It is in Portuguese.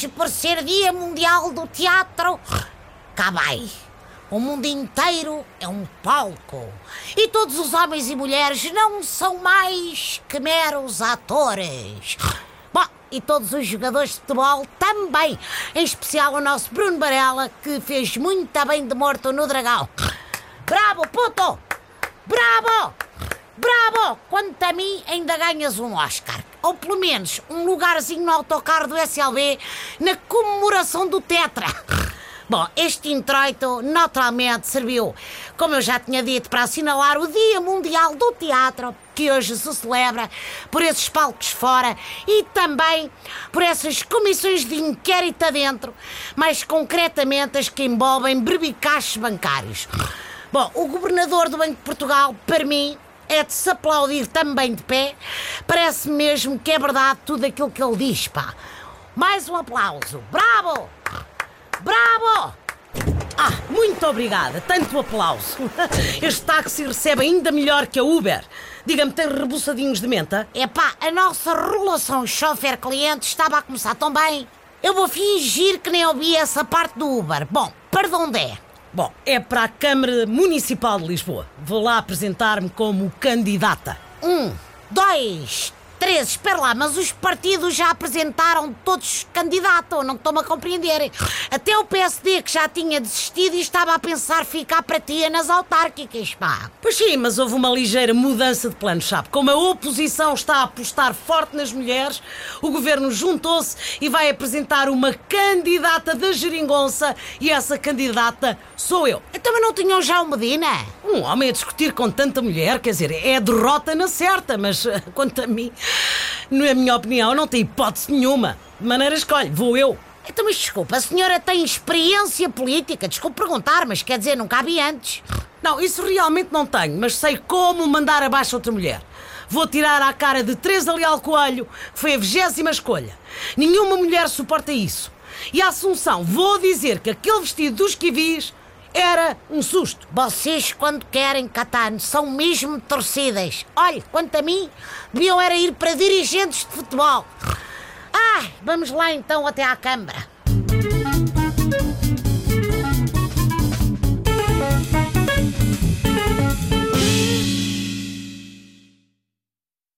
hoje, por ser Dia Mundial do Teatro, cá vai. O mundo inteiro é um palco. E todos os homens e mulheres não são mais que meros atores. Bom, e todos os jogadores de futebol também. Em especial o nosso Bruno Varela, que fez muito bem de morto no Dragão. Bravo, puto! Bravo! Bravo! Quanto a mim, ainda ganhas um Oscar. Ou pelo menos um lugarzinho no autocarro do SLB na comemoração do Tetra. Bom, este introito naturalmente serviu, como eu já tinha dito, para assinalar o Dia Mundial do Teatro, que hoje se celebra por esses palcos fora e também por essas comissões de inquérito adentro, mais concretamente as que envolvem brebicaches bancários. Bom, o governador do Banco de Portugal, para mim, é de se aplaudir também de pé. Parece mesmo que é verdade tudo aquilo que ele diz, pá. Mais um aplauso. Bravo! Bravo! Ah, muito obrigada. Tanto aplauso. Este táxi recebe ainda melhor que a Uber. Diga-me, tem rebuçadinhos de menta? Epá, a nossa relação chofer-cliente estava a começar tão bem. Eu vou fingir que nem ouvi essa parte do Uber. Bom, para onde é? Bom, é para a Câmara Municipal de Lisboa. Vou lá apresentar-me como candidata. Um, dois, três. Espera lá, mas os partidos já apresentaram todos candidatos, não estão-me a compreender. Até o PSD, que já tinha desistido e estava a pensar ficar para ti nas autárquicas, pá. Pois sim, mas houve uma ligeira mudança de plano, sabe? Como a oposição está a apostar forte nas mulheres, o governo juntou-se e vai apresentar uma candidata da geringonça e essa candidata sou eu. Então, mas não tinham já o Medina? Um homem a discutir com tanta mulher, quer dizer, é derrota na certa, mas eh, quanto a mim, na minha opinião, não tem hipótese nenhuma. De maneira escolhe, vou eu. Então, mas desculpa, a senhora tem experiência política? Desculpe perguntar, mas quer dizer, nunca vi antes. Não, isso realmente não tenho, mas sei como mandar abaixo outra mulher. Vou tirar à cara de Teresa Leal Coelho, que foi a vigésima escolha. Nenhuma mulher suporta isso. E a Assunção, vou dizer que aquele vestido dos kiwis era um susto. Vocês, quando querem, Catano, são mesmo torcidas. Olhe, quanto a mim, deviam era ir para dirigentes de futebol. Ah, vamos lá então até à Câmara.